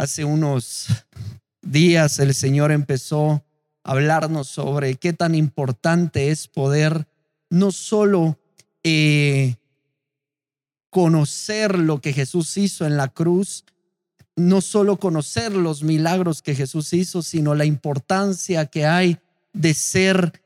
Hace unos días el Señor empezó a hablarnos sobre qué tan importante es poder no solo eh, conocer lo que Jesús hizo en la cruz, no solo conocer los milagros que Jesús hizo, sino la importancia que hay de ser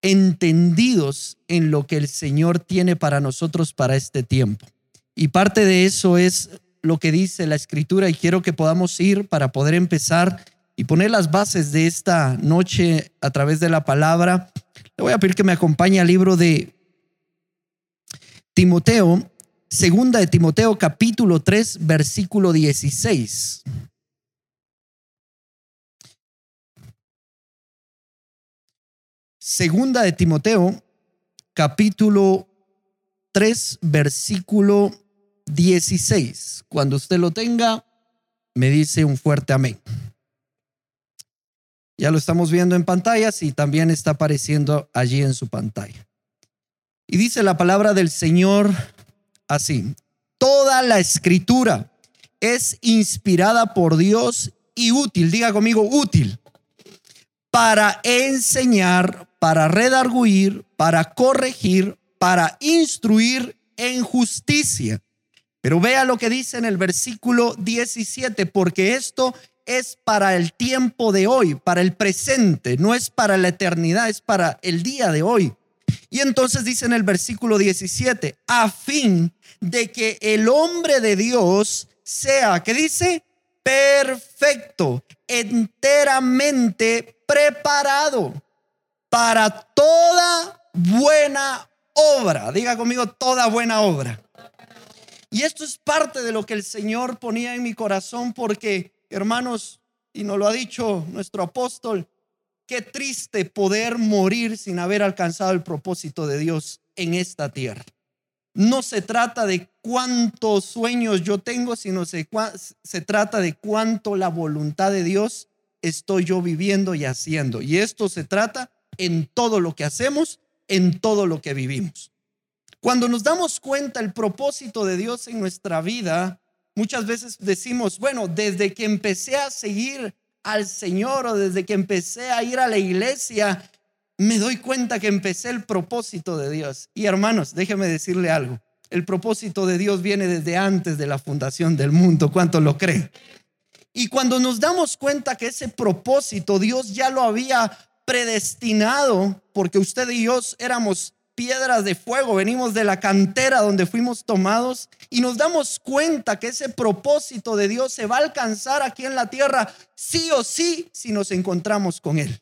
entendidos en lo que el Señor tiene para nosotros para este tiempo. Y parte de eso es lo que dice la escritura y quiero que podamos ir para poder empezar y poner las bases de esta noche a través de la palabra. Le voy a pedir que me acompañe al libro de Timoteo, segunda de Timoteo capítulo 3, versículo 16. Segunda de Timoteo, capítulo 3, versículo 16. Cuando usted lo tenga, me dice un fuerte amén. Ya lo estamos viendo en pantallas y también está apareciendo allí en su pantalla. Y dice la palabra del Señor así, toda la escritura es inspirada por Dios y útil, diga conmigo útil, para enseñar, para redarguir, para corregir, para instruir en justicia. Pero vea lo que dice en el versículo 17, porque esto es para el tiempo de hoy, para el presente, no es para la eternidad, es para el día de hoy. Y entonces dice en el versículo 17, a fin de que el hombre de Dios sea, ¿qué dice? Perfecto, enteramente preparado para toda buena obra. Diga conmigo, toda buena obra. Y esto es parte de lo que el Señor ponía en mi corazón porque, hermanos, y nos lo ha dicho nuestro apóstol, qué triste poder morir sin haber alcanzado el propósito de Dios en esta tierra. No se trata de cuántos sueños yo tengo, sino se, se trata de cuánto la voluntad de Dios estoy yo viviendo y haciendo. Y esto se trata en todo lo que hacemos, en todo lo que vivimos. Cuando nos damos cuenta el propósito de Dios en nuestra vida, muchas veces decimos, bueno, desde que empecé a seguir al Señor o desde que empecé a ir a la iglesia, me doy cuenta que empecé el propósito de Dios. Y hermanos, déjeme decirle algo. El propósito de Dios viene desde antes de la fundación del mundo. ¿Cuánto lo creen? Y cuando nos damos cuenta que ese propósito Dios ya lo había predestinado, porque usted y yo éramos piedras de fuego, venimos de la cantera donde fuimos tomados y nos damos cuenta que ese propósito de Dios se va a alcanzar aquí en la tierra sí o sí si nos encontramos con Él.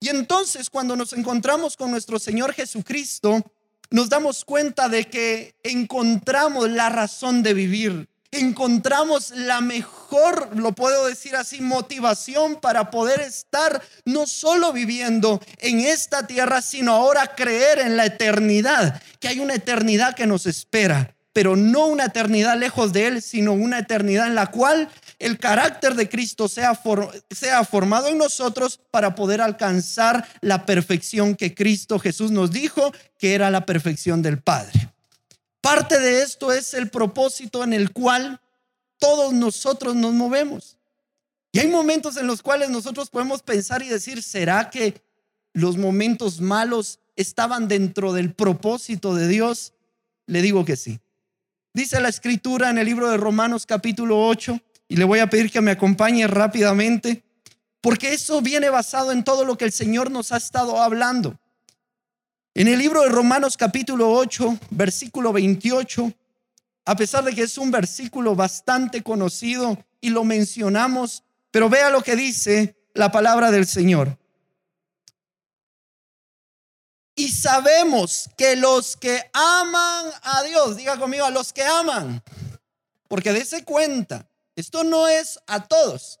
Y entonces cuando nos encontramos con nuestro Señor Jesucristo, nos damos cuenta de que encontramos la razón de vivir, encontramos la mejor, lo puedo decir así, motivación para poder estar no solo viviendo en esta tierra, sino ahora creer en la eternidad, que hay una eternidad que nos espera, pero no una eternidad lejos de Él, sino una eternidad en la cual el carácter de Cristo sea, sea formado en nosotros para poder alcanzar la perfección que Cristo Jesús nos dijo que era la perfección del Padre. Parte de esto es el propósito en el cual todos nosotros nos movemos. Y hay momentos en los cuales nosotros podemos pensar y decir, ¿será que los momentos malos estaban dentro del propósito de Dios? Le digo que sí. Dice la escritura en el libro de Romanos capítulo 8, y le voy a pedir que me acompañe rápidamente, porque eso viene basado en todo lo que el Señor nos ha estado hablando. En el libro de Romanos capítulo 8, versículo 28, a pesar de que es un versículo bastante conocido y lo mencionamos, pero vea lo que dice la palabra del Señor. Y sabemos que los que aman a Dios, diga conmigo, a los que aman, porque dése cuenta, esto no es a todos,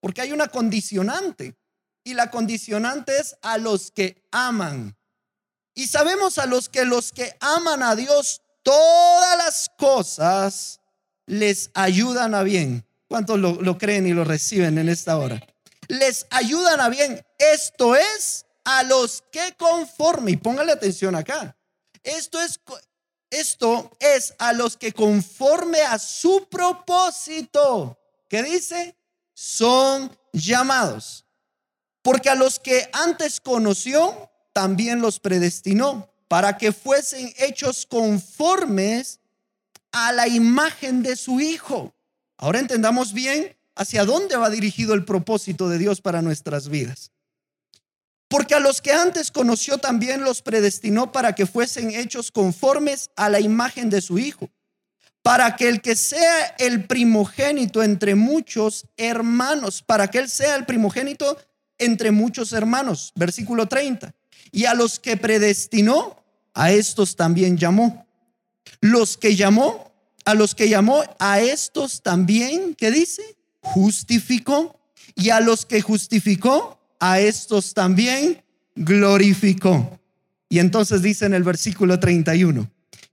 porque hay una condicionante, y la condicionante es a los que aman. Y sabemos a los que los que aman a Dios, todas las cosas les ayudan a bien. ¿Cuántos lo, creen y lo reciben en esta hora? Les ayudan a bien. Esto es a los que conforme, y póngale atención acá. Esto es, esto es a los que conforme a su propósito. ¿qué dice? Son llamados. Porque a los que antes conoció, también los predestinó para que fuesen hechos conformes a la imagen de su Hijo. Ahora entendamos bien hacia dónde va dirigido el propósito de Dios para nuestras vidas. Porque a los que antes conoció también los predestinó para que fuesen hechos conformes a la imagen de su Hijo, para que el que sea el primogénito entre muchos hermanos, para que él sea el primogénito entre muchos hermanos. Versículo 30. Y a los que predestinó, a estos también llamó. Los que llamó, a los que llamó, a estos también, ¿qué dice? Justificó. Y a los que justificó, a estos también glorificó. Y entonces dice en el versículo 31,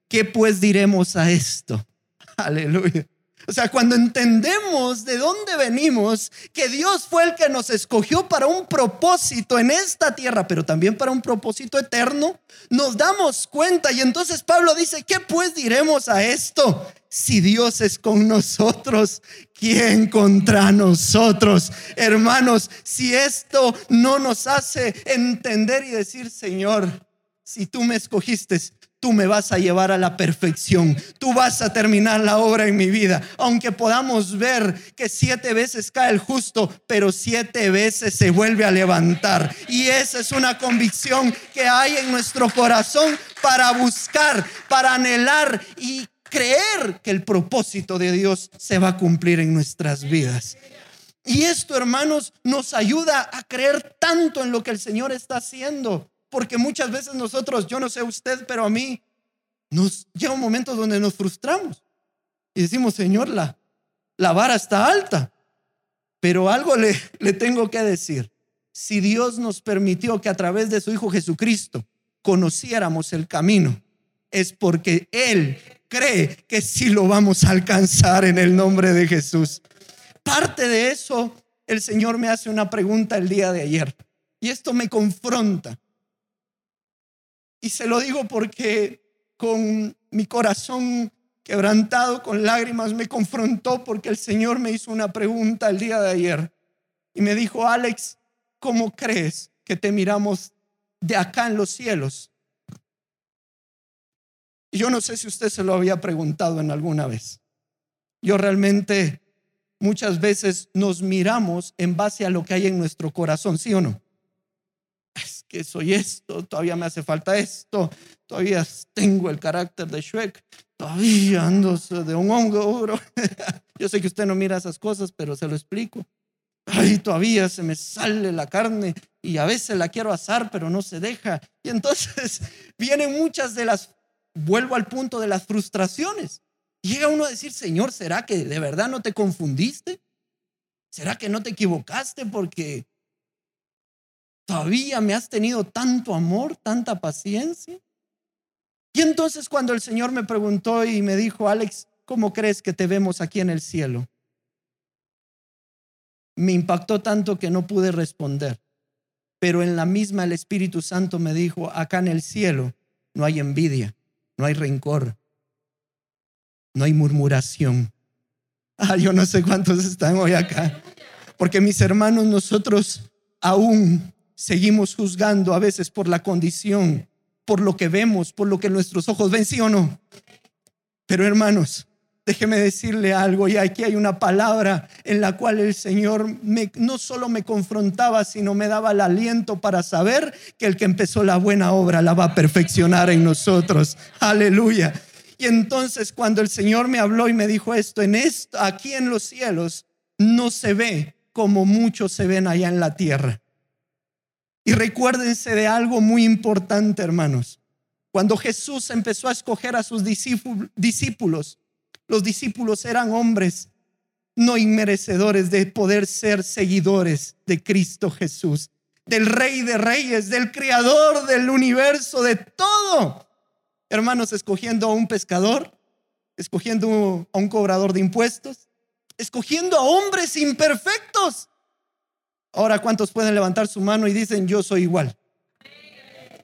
¿qué pues diremos a esto? Aleluya. O sea, cuando entendemos de dónde venimos, que Dios fue el que nos escogió para un propósito en esta tierra, pero también para un propósito eterno, nos damos cuenta. Y entonces Pablo dice, ¿qué pues diremos a esto? Si Dios es con nosotros, ¿quién contra nosotros? Hermanos, si esto no nos hace entender y decir, Señor, si tú me escogiste, tú me vas a llevar a la perfección, tú vas a terminar la obra en mi vida, aunque podamos ver que siete veces cae el justo, pero siete veces se vuelve a levantar. Y esa es una convicción que hay en nuestro corazón para buscar, para anhelar y creer que el propósito de Dios se va a cumplir en nuestras vidas. Y esto, hermanos, nos ayuda a creer tanto en lo que el Señor está haciendo. Porque muchas veces nosotros, yo no sé usted, pero a mí nos llega un momento donde nos frustramos y decimos, Señor, la, la vara está alta. Pero algo le, le tengo que decir. Si Dios nos permitió que a través de su Hijo Jesucristo conociéramos el camino, es porque Él cree que sí lo vamos a alcanzar en el nombre de Jesús. Parte de eso, el Señor me hace una pregunta el día de ayer y esto me confronta. Y se lo digo porque con mi corazón quebrantado, con lágrimas, me confrontó porque el Señor me hizo una pregunta el día de ayer. Y me dijo, Alex, ¿cómo crees que te miramos de acá en los cielos? Y yo no sé si usted se lo había preguntado en alguna vez. Yo realmente muchas veces nos miramos en base a lo que hay en nuestro corazón, ¿sí o no? Es que soy esto, todavía me hace falta esto, todavía tengo el carácter de Shrek, todavía ando de un hongo, bro. Yo sé que usted no mira esas cosas, pero se lo explico. Ay, todavía se me sale la carne y a veces la quiero asar, pero no se deja. Y entonces vienen muchas de las, vuelvo al punto de las frustraciones. Llega uno a decir, Señor, ¿será que de verdad no te confundiste? ¿Será que no te equivocaste? Porque ¿Todavía me has tenido tanto amor, tanta paciencia? Y entonces cuando el Señor me preguntó y me dijo, Alex, ¿cómo crees que te vemos aquí en el cielo? Me impactó tanto que no pude responder. Pero en la misma el Espíritu Santo me dijo, acá en el cielo no hay envidia, no hay rencor, no hay murmuración. Ah, yo no sé cuántos están hoy acá. Porque mis hermanos, nosotros aún seguimos juzgando a veces por la condición, por lo que vemos, por lo que nuestros ojos ven, sí o no. Pero hermanos, déjeme decirle algo, y aquí hay una palabra en la cual el Señor no solo me confrontaba, sino me daba el aliento para saber que el que empezó la buena obra la va a perfeccionar en nosotros. Aleluya. Y entonces cuando el Señor me habló y me dijo esto, en esto, aquí en los cielos, no se ve como muchos se ven allá en la tierra. Y recuérdense de algo muy importante, hermanos. Cuando Jesús empezó a escoger a sus discípulos, los discípulos eran hombres no inmerecedores de poder ser seguidores de Cristo Jesús, del Rey de Reyes, del Creador del universo, de todo. Hermanos, escogiendo a un pescador, escogiendo a un cobrador de impuestos, escogiendo a hombres imperfectos Ahora, ¿cuántos pueden levantar su mano y dicen, yo soy igual?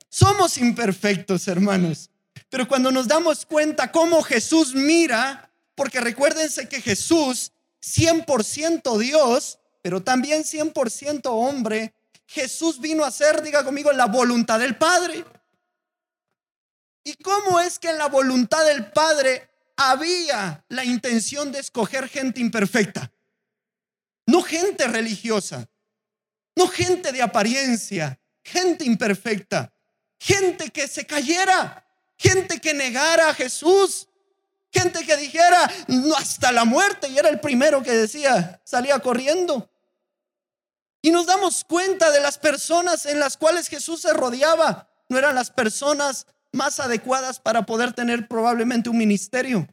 Somos imperfectos, hermanos. Pero cuando nos damos cuenta cómo Jesús mira, porque recuérdense que Jesús 100% Dios, pero también 100% hombre, Jesús vino a hacer, diga conmigo, la voluntad del Padre. ¿Y cómo es que en la voluntad del Padre había la intención de escoger gente imperfecta? No gente religiosa, no gente de apariencia, gente imperfecta, gente que se cayera, gente que negara a Jesús, gente que dijera no, hasta la muerte y era el primero que decía, salía corriendo. Y nos damos cuenta de las personas en las cuales Jesús se rodeaba, no eran las personas más adecuadas para poder tener probablemente un ministerio.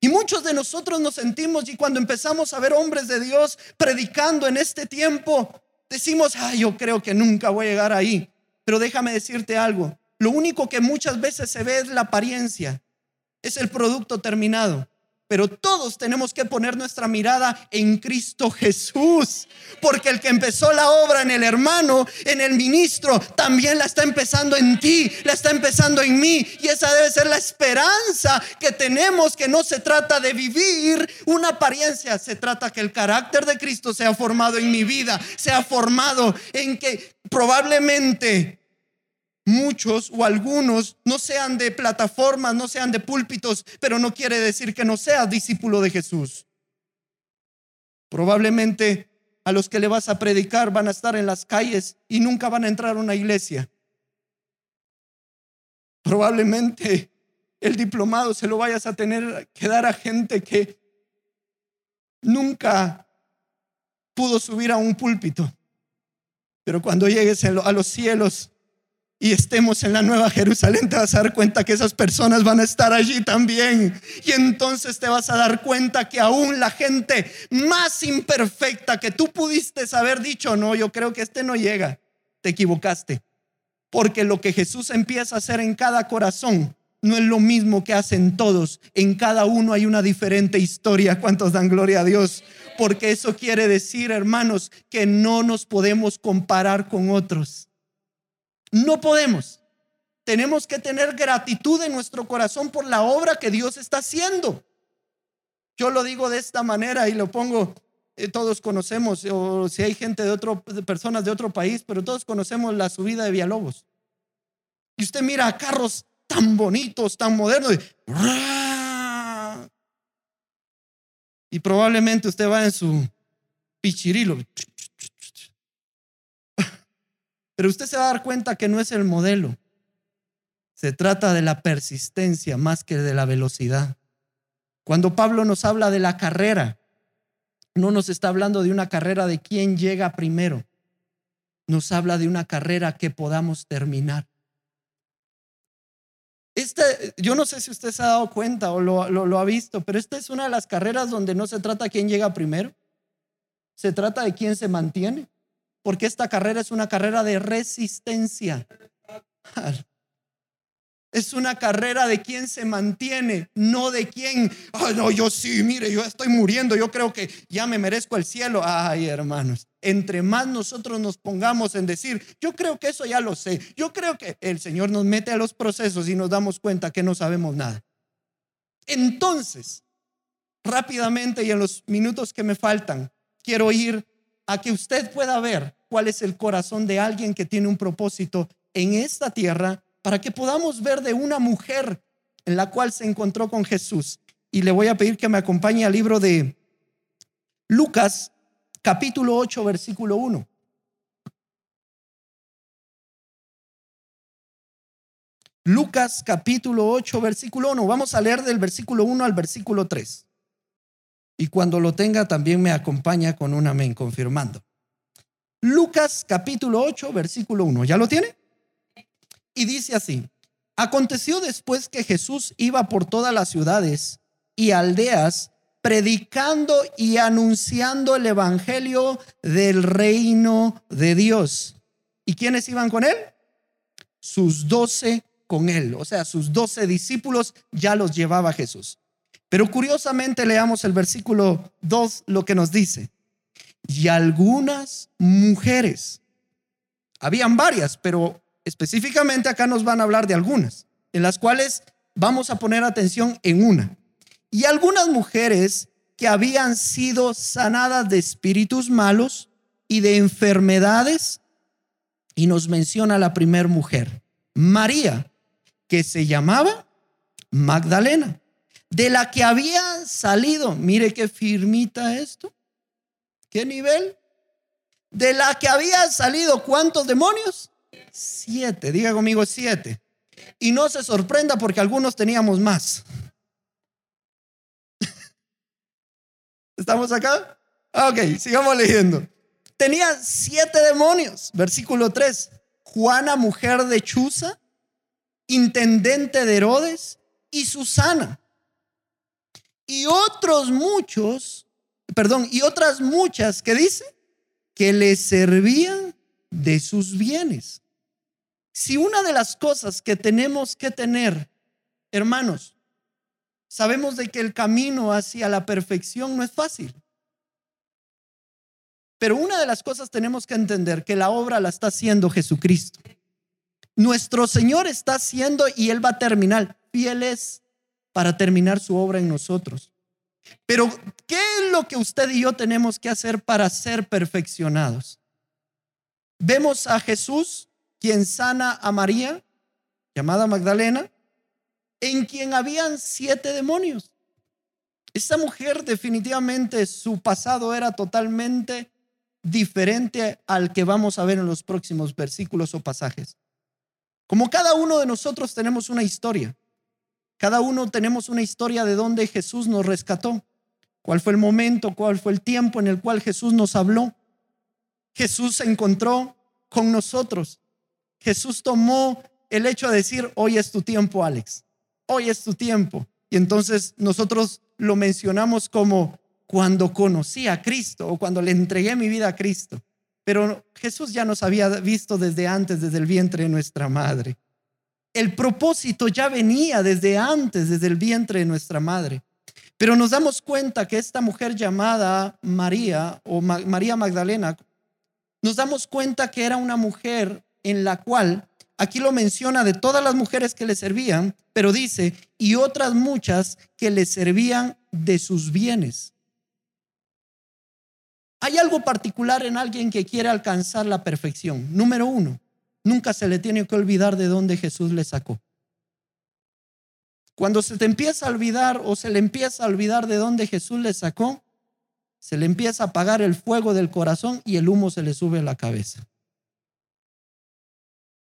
Y muchos de nosotros nos sentimos y cuando empezamos a ver hombres de Dios predicando en este tiempo, decimos, ay, yo creo que nunca voy a llegar ahí. Pero déjame decirte algo, lo único que muchas veces se ve es la apariencia, es el producto terminado. Pero todos tenemos que poner nuestra mirada en Cristo Jesús. Porque el que empezó la obra en el hermano, en el ministro, también la está empezando en ti, la está empezando en mí. Y esa debe ser la esperanza que tenemos, que no se trata de vivir una apariencia, se trata que el carácter de Cristo sea formado en mi vida, sea formado en que probablemente muchos o algunos no sean de plataformas, no sean de púlpitos, pero no quiere decir que no seas discípulo de Jesús. Probablemente a los que le vas a predicar van a estar en las calles y nunca van a entrar a una iglesia. Probablemente el diplomado se lo vayas a tener que dar a gente que nunca pudo subir a un púlpito. Pero cuando llegues a los cielos, y estemos en la Nueva Jerusalén, te vas a dar cuenta que esas personas van a estar allí también. Y entonces te vas a dar cuenta que aún la gente más imperfecta que tú pudiste haber dicho, no, yo creo que este no llega, te equivocaste. Porque lo que Jesús empieza a hacer en cada corazón no es lo mismo que hacen todos. En cada uno hay una diferente historia. ¿Cuántos dan gloria a Dios? Porque eso quiere decir, hermanos, que no nos podemos comparar con otros no podemos. Tenemos que tener gratitud en nuestro corazón por la obra que Dios está haciendo. Yo lo digo de esta manera y lo pongo, eh, todos conocemos, o si hay gente de otro, personas de otro país, pero todos conocemos la subida de Villalobos. Y usted mira carros tan bonitos, tan modernos. Y, y probablemente usted va en su pichirilo. Pero usted se va a dar cuenta que no es el modelo. Se trata de la persistencia más que de la velocidad. Cuando Pablo nos habla de la carrera, no nos está hablando de una carrera de quién llega primero. Nos habla de una carrera que podamos terminar. Este, yo no sé si usted se ha dado cuenta o lo, lo ha visto, pero esta es una de las carreras donde no se trata quién llega primero, se trata de quién se mantiene porque esta carrera es una carrera de resistencia. Es una carrera de quien se mantiene, no de quien, ay, no, yo sí, mire, yo estoy muriendo, yo creo que ya me merezco el cielo. Ay, hermanos, entre más nosotros nos pongamos en decir, yo creo que eso ya lo sé, yo creo que el Señor nos mete a los procesos y nos damos cuenta que no sabemos nada. Entonces, rápidamente y en los minutos que me faltan, quiero ir a que usted pueda ver cuál es el corazón de alguien que tiene un propósito en esta tierra para que podamos ver de una mujer en la cual se encontró con Jesús. Y le voy a pedir que me acompañe al libro de Lucas, capítulo 8, versículo 1. Lucas capítulo 8, versículo 1. Vamos a leer del versículo 1 al versículo 3. Y cuando lo tenga también me acompaña con un amén confirmando. Lucas capítulo 8, versículo 1. ¿Ya lo tiene? Y dice así, aconteció después que Jesús iba por todas las ciudades y aldeas predicando y anunciando el evangelio del reino de Dios. ¿Y quiénes iban con él? Sus doce con él, o sea, sus doce discípulos ya los llevaba Jesús. Pero curiosamente leamos el versículo 2 lo que nos dice y algunas mujeres. Habían varias, pero específicamente acá nos van a hablar de algunas, en las cuales vamos a poner atención en una. Y algunas mujeres que habían sido sanadas de espíritus malos y de enfermedades. Y nos menciona la primer mujer, María, que se llamaba Magdalena, de la que había salido, mire qué firmita esto, qué nivel, de la que había salido cuántos demonios, siete, diga conmigo siete. Y no se sorprenda porque algunos teníamos más. ¿Estamos acá? Ok, sigamos leyendo. Tenía siete demonios. Versículo 3. Juana, mujer de Chuza, intendente de Herodes, y Susana. Y otros muchos, perdón, y otras muchas que dice que le servían de sus bienes. Si una de las cosas que tenemos que tener, hermanos, sabemos de que el camino hacia la perfección no es fácil. Pero una de las cosas tenemos que entender que la obra la está haciendo Jesucristo. Nuestro Señor está haciendo y Él va a terminar. Fieles para terminar su obra en nosotros. Pero, ¿qué es lo que usted y yo tenemos que hacer para ser perfeccionados? Vemos a Jesús, quien sana a María, llamada Magdalena, en quien habían siete demonios. Esta mujer definitivamente su pasado era totalmente diferente al que vamos a ver en los próximos versículos o pasajes. Como cada uno de nosotros tenemos una historia, cada uno tenemos una historia de donde Jesús nos rescató, cuál fue el momento, cuál fue el tiempo en el cual Jesús nos habló. Jesús se encontró con nosotros. Jesús tomó el hecho de decir, hoy es tu tiempo, Alex, hoy es tu tiempo. Y entonces nosotros lo mencionamos como cuando conocí a Cristo o cuando le entregué mi vida a Cristo. Pero Jesús ya nos había visto desde antes, desde el vientre de nuestra madre. El propósito ya venía desde antes, desde el vientre de nuestra madre. Pero nos damos cuenta que esta mujer llamada María o María Magdalena, nos damos cuenta que era una mujer en la cual, aquí lo menciona de todas las mujeres que le servían, pero dice, y otras muchas que le servían de sus bienes. Hay algo particular en alguien que quiere alcanzar la perfección. Número uno, nunca se le tiene que olvidar de dónde Jesús le sacó. Cuando se te empieza a olvidar o se le empieza a olvidar de dónde Jesús le sacó, se le empieza a apagar el fuego del corazón y el humo se le sube a la cabeza.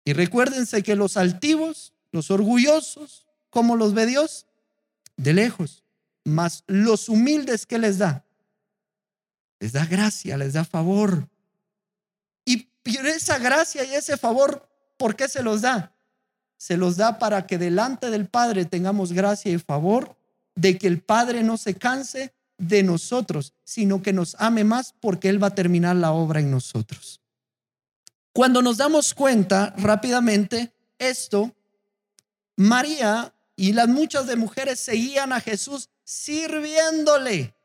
Y recuérdense que los altivos, los orgullosos, ¿cómo los ve Dios? De lejos. Mas los humildes, ¿qué les da? les da gracia, les da favor. Y esa gracia y ese favor, ¿por qué se los da? Se los da para que delante del Padre tengamos gracia y favor, de que el Padre no se canse de nosotros, sino que nos ame más porque Él va a terminar la obra en nosotros. Cuando nos damos cuenta rápidamente esto, María y las muchas de mujeres seguían a Jesús sirviéndole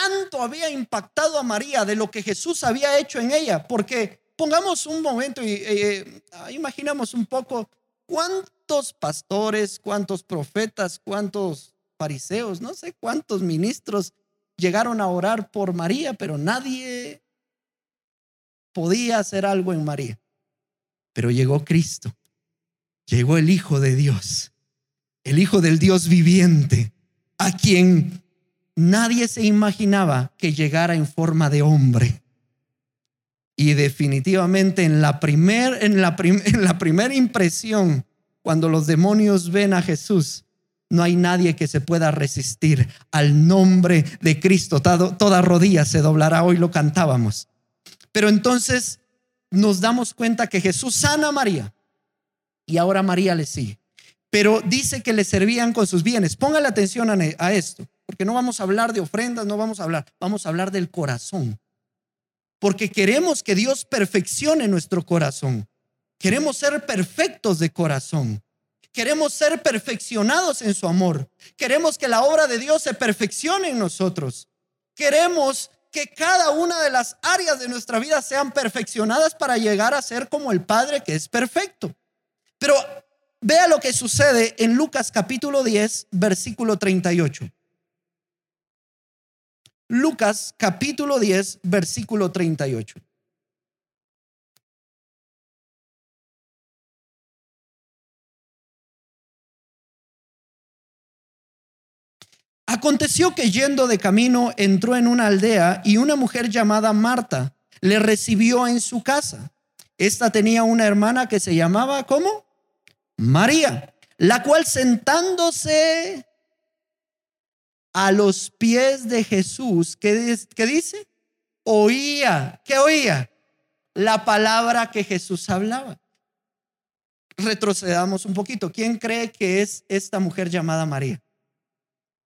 tanto había impactado a María de lo que Jesús había hecho en ella, porque pongamos un momento y eh, imaginamos un poco cuántos pastores, cuántos profetas, cuántos fariseos, no sé cuántos ministros llegaron a orar por María, pero nadie podía hacer algo en María. Pero llegó Cristo, llegó el Hijo de Dios, el Hijo del Dios viviente, a quien nadie se imaginaba que llegara en forma de hombre. Y definitivamente en la primera en la, en la primera impresión, cuando los demonios ven a Jesús, no hay nadie que se pueda resistir al nombre de Cristo. toda rodilla se doblará, hoy lo cantábamos. Pero entonces nos damos cuenta que Jesús sana a María y ahora María le sigue. Pero dice que le servían con sus bienes. Póngale atención a esto porque no vamos a hablar de ofrendas, no vamos a hablar, vamos a hablar del corazón. Porque queremos que Dios perfeccione nuestro corazón. Queremos ser perfectos de corazón. Queremos ser perfeccionados en su amor. Queremos que la obra de Dios se perfeccione en nosotros. Queremos que cada una de las áreas de nuestra vida sean perfeccionadas para llegar a ser como el Padre que es perfecto. Pero vea lo que sucede en Lucas capítulo 10, versículo 38. Lucas capítulo 10, versículo 38. Aconteció que yendo de camino entró en una aldea y una mujer llamada Marta le recibió en su casa. Esta tenía una hermana que se llamaba, ¿cómo? María, la cual sentándose a los pies de Jesús, ¿qué, dice? Oía, ¿qué oía? La palabra que Jesús hablaba. Retrocedamos un poquito. ¿Quién cree que es esta mujer llamada María?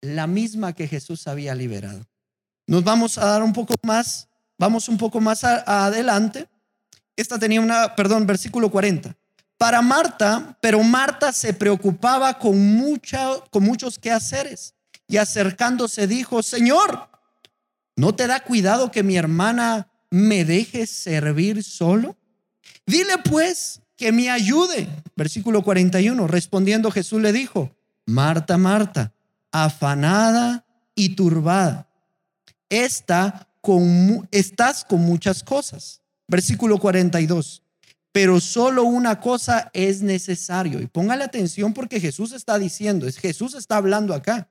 la misma que Jesús había liberado. Nos vamos a dar un poco más, vamos un poco más adelante. Esta tenía una, perdón, versículo 40. Para Marta, pero Marta se preocupaba con, mucha, con muchos quehaceres y acercándose dijo, Señor, ¿no te da cuidado que mi hermana me deje servir solo? Dile pues que me ayude. Versículo 41. Respondiendo Jesús le dijo, Marta, Marta, afanada y turbada. Esta con, estás con muchas cosas. Versículo 42. Pero solo una cosa es necesario. Y póngale atención porque Jesús está diciendo, es Jesús está hablando acá.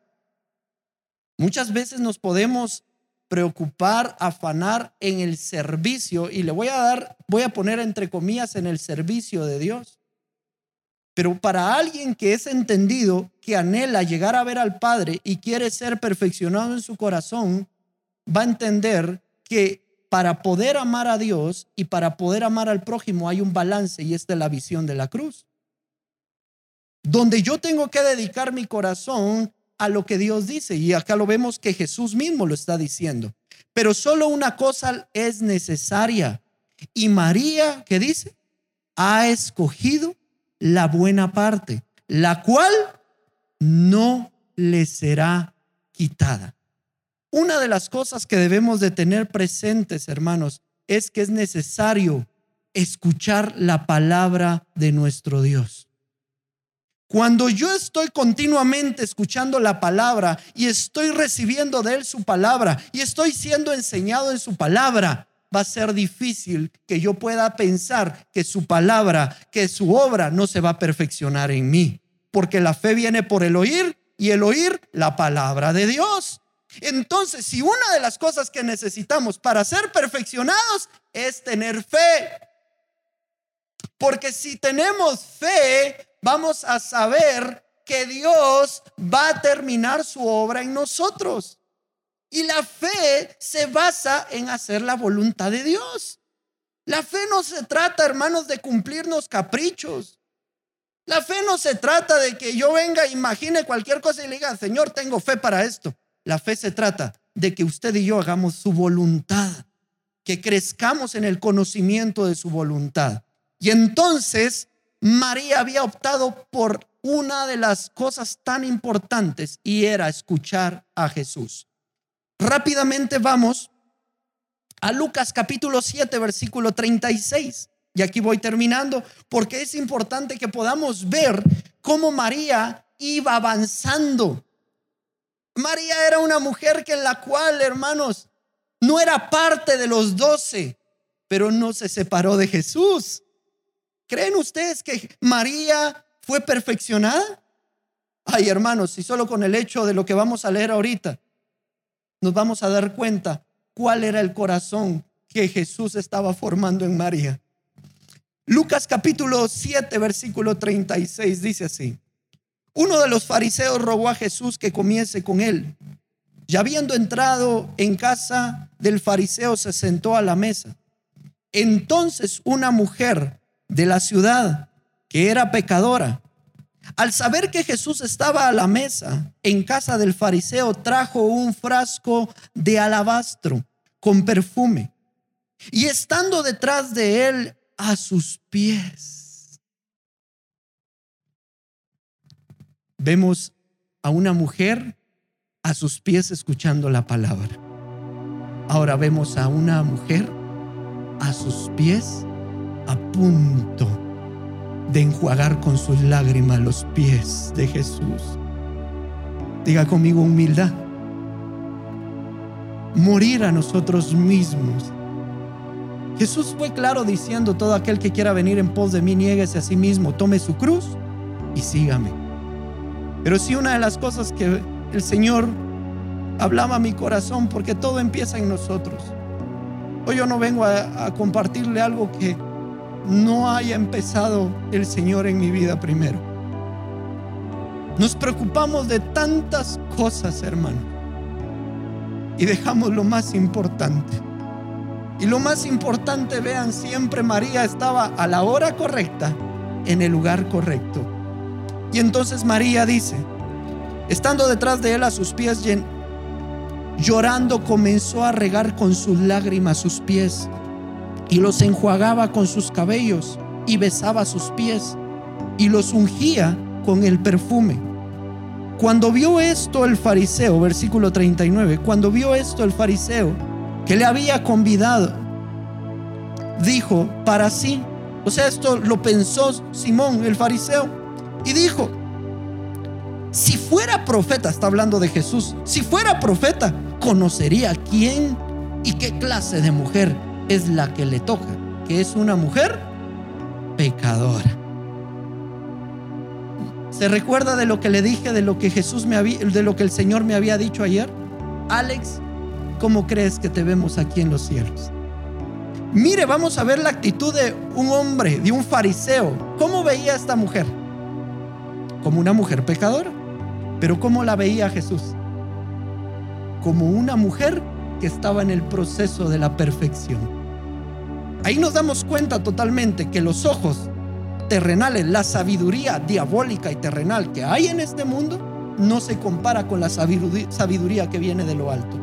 Muchas veces nos podemos preocupar, afanar en el servicio y le voy a dar, voy a poner entre comillas en el servicio de Dios. Pero para alguien que es entendido, que anhela llegar a ver al Padre y quiere ser perfeccionado en su corazón, va a entender que para poder amar a Dios y para poder amar al prójimo hay un balance y esta es la visión de la cruz. Donde yo tengo que dedicar mi corazón a lo que Dios dice. Y acá lo vemos que Jesús mismo lo está diciendo. Pero solo una cosa es necesaria. Y María, ¿qué dice? Ha escogido la buena parte, la cual no le será quitada. Una de las cosas que debemos de tener presentes, hermanos, es que es necesario escuchar la palabra de nuestro Dios. Cuando yo estoy continuamente escuchando la palabra y estoy recibiendo de Él su palabra y estoy siendo enseñado en su palabra, va a ser difícil que yo pueda pensar que su palabra, que su obra no se va a perfeccionar en mí. Porque la fe viene por el oír y el oír la palabra de Dios. Entonces, si una de las cosas que necesitamos para ser perfeccionados es tener fe, porque si tenemos fe, vamos a saber que Dios va a terminar su obra en nosotros. Y la fe se basa en hacer la voluntad de Dios. La fe no se trata, hermanos, de cumplirnos caprichos. La fe no se trata de que yo venga, imagine cualquier cosa y le diga, Señor, tengo fe para esto. La fe se trata de que usted y yo hagamos su voluntad, que crezcamos en el conocimiento de su voluntad. Y entonces María había optado por una de las cosas tan importantes y era escuchar a Jesús. Rápidamente vamos a Lucas capítulo 7, versículo 36. Y aquí voy terminando, porque es importante que podamos ver cómo María iba avanzando. María era una mujer que en la cual, hermanos, no era parte de los doce, pero no se separó de Jesús. ¿Creen ustedes que María fue perfeccionada? Ay, hermanos, y solo con el hecho de lo que vamos a leer ahorita, nos vamos a dar cuenta cuál era el corazón que Jesús estaba formando en María. Lucas capítulo 7, versículo 36 dice así. Uno de los fariseos rogó a Jesús que comiese con él. Ya habiendo entrado en casa del fariseo, se sentó a la mesa. Entonces una mujer de la ciudad, que era pecadora, al saber que Jesús estaba a la mesa en casa del fariseo, trajo un frasco de alabastro con perfume y estando detrás de él a sus pies. Vemos a una mujer a sus pies escuchando la palabra. Ahora vemos a una mujer a sus pies a punto de enjuagar con sus lágrimas los pies de Jesús. Diga conmigo humildad. morir a nosotros mismos. Jesús fue claro diciendo, todo aquel que quiera venir en pos de mí, nieguese a sí mismo, tome su cruz y sígame. Pero sí una de las cosas que el Señor hablaba a mi corazón, porque todo empieza en nosotros. Hoy yo no vengo a compartirle algo que no haya empezado el Señor en mi vida primero. Nos preocupamos de tantas cosas, hermano, y dejamos lo más importante. Y lo más importante, vean, siempre María estaba a la hora correcta, en el lugar correcto. Y entonces María dice, estando detrás de él a sus pies, llorando comenzó a regar con sus lágrimas sus pies y los enjuagaba con sus cabellos y besaba sus pies y los ungía con el perfume. Cuando vio esto el fariseo, versículo 39, cuando vio esto el fariseo que le había convidado, dijo para sí, o sea, esto lo pensó Simón el fariseo, y dijo, si fuera profeta, está hablando de Jesús, si fuera profeta, conocería quién y qué clase de mujer es la que le toca, que es una mujer pecadora. ¿Se recuerda de lo que le dije, de lo que Jesús me de lo que el Señor me había dicho ayer? Alex, ¿cómo crees que te vemos aquí en los cielos? Mire, vamos a ver la actitud de un hombre, de un fariseo. ¿Cómo veía a esta mujer? Como una mujer pecadora. Pero ¿cómo la veía Jesús? Como una mujer que estaba en el proceso de la perfección. Ahí nos damos cuenta totalmente que los ojos terrenales, la sabiduría diabólica y terrenal que hay en este mundo, no se compara con la sabiduría que viene de lo alto.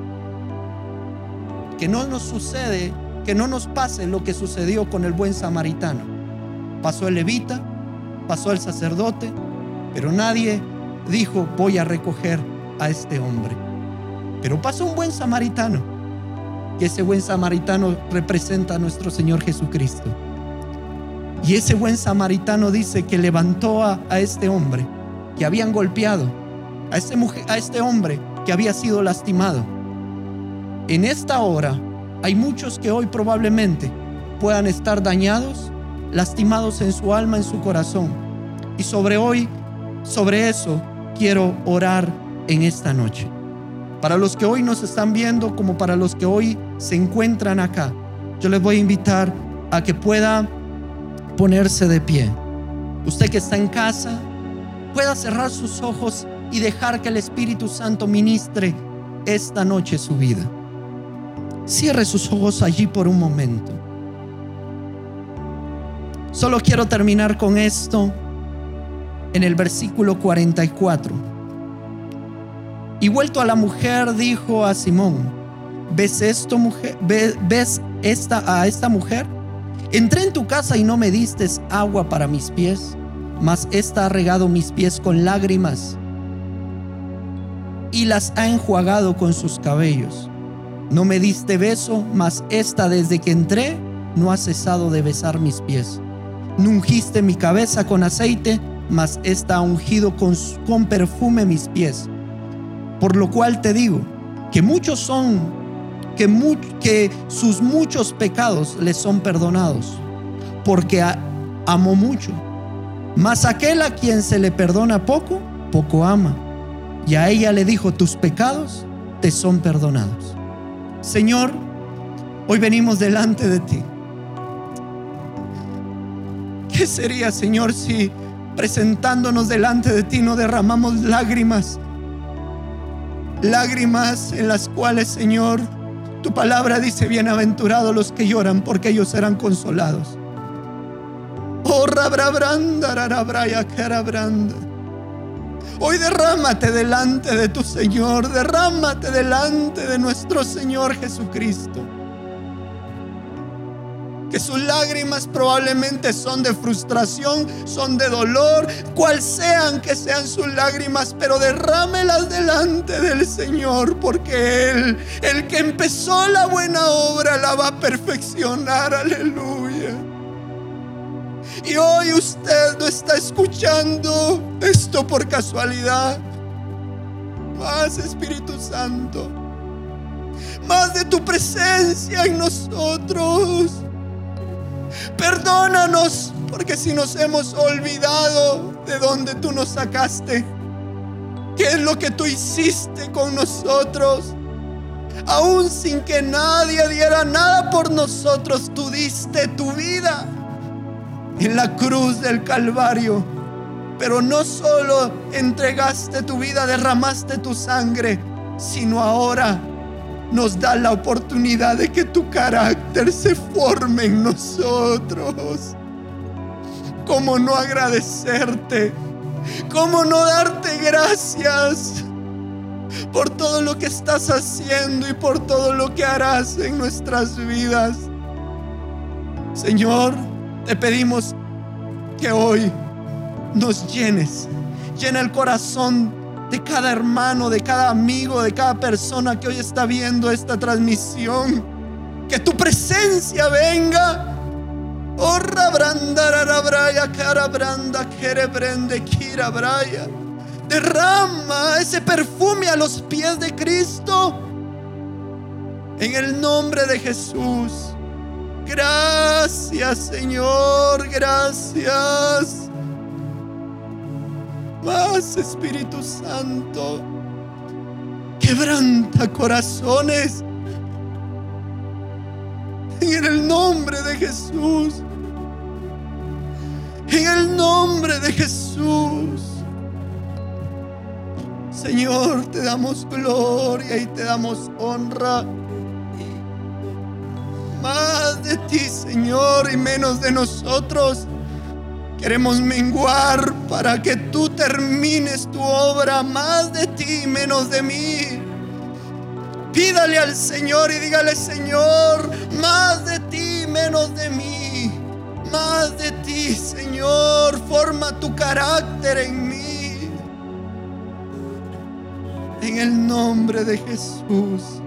Que no nos sucede, que no nos pase lo que sucedió con el buen samaritano. Pasó el levita, pasó el sacerdote, pero nadie dijo voy a recoger a este hombre. Pero pasó un buen samaritano. Y ese buen samaritano representa a nuestro Señor Jesucristo. Y ese buen samaritano dice que levantó a, este hombre que habían golpeado, a, este a este hombre que había sido lastimado. En esta hora hay muchos que hoy probablemente puedan estar dañados, lastimados en su alma, en su corazón. Y sobre hoy, sobre eso, quiero orar en esta noche. Para los que hoy nos están viendo como para los que hoy se encuentran acá, yo les voy a invitar a que pueda ponerse de pie. Usted que está en casa, pueda cerrar sus ojos y dejar que el Espíritu Santo ministre esta noche su vida. Cierre sus ojos allí por un momento. Solo quiero terminar con esto en el versículo 44. Y vuelto a la mujer, dijo a Simón, ¿ves mujer? ¿Ves esta, a esta mujer? Entré en tu casa y no me diste agua para mis pies, mas esta ha regado mis pies con lágrimas y las ha enjuagado con sus cabellos. No me diste beso, mas esta desde que entré no ha cesado de besar mis pies. No ungiste mi cabeza con aceite, mas esta ha ungido con, con perfume mis pies. Por lo cual te digo que muchos son, que, sus muchos pecados les son perdonados, porque amó mucho. Mas aquel a quien se le perdona poco, poco ama. Y a ella le dijo, tus pecados te son perdonados. Señor, hoy venimos delante de ti. ¿Qué sería, Señor, si presentándonos delante de ti no derramamos lágrimas lágrimas en las cuales, Señor, tu palabra dice, bienaventurados los que lloran, porque ellos serán consolados. Oh, Hoy derrámate delante de tu Señor, derrámate delante de nuestro Señor Jesucristo que sus lágrimas probablemente son de frustración, son de dolor, cual sean que sean sus lágrimas, pero derrámelas delante del Señor, porque Él, el que empezó la buena obra, la va a perfeccionar, aleluya. Y hoy usted no está escuchando esto por casualidad. Más Espíritu Santo. más de tu presencia en nosotros. Perdónanos porque si nos hemos olvidado de donde tú nos sacaste, qué es lo que tú hiciste con nosotros, aún sin que nadie diera nada por nosotros, tú diste tu vida en la cruz del Calvario. Pero no solo entregaste tu vida, derramaste tu sangre, sino ahora nos da la oportunidad de que tu carácter se forme en nosotros. ¿Cómo no agradecerte? ¿Cómo no darte gracias por todo lo que estás haciendo y por todo lo que harás en nuestras vidas? Señor, te pedimos que hoy nos llenes. Llena el corazón de cada hermano, de cada amigo, de cada persona que hoy está viendo esta transmisión. Que tu presencia venga. Oh. Derrama ese perfume a los pies de Cristo. En el nombre de Jesús. Gracias, Señor. Gracias. Más Espíritu Santo. Quebranta corazones. En el nombre de Jesús. En el nombre de Jesús. Señor, te damos gloria y te damos honra. Más de ti, Señor, y menos de nosotros. Queremos menguar para que tú termines tu obra más de ti, menos de mí. Pídale al Señor y dígale, Señor, más de ti, menos de mí. Más de ti, Señor, forma tu carácter en mí. En el nombre de Jesús.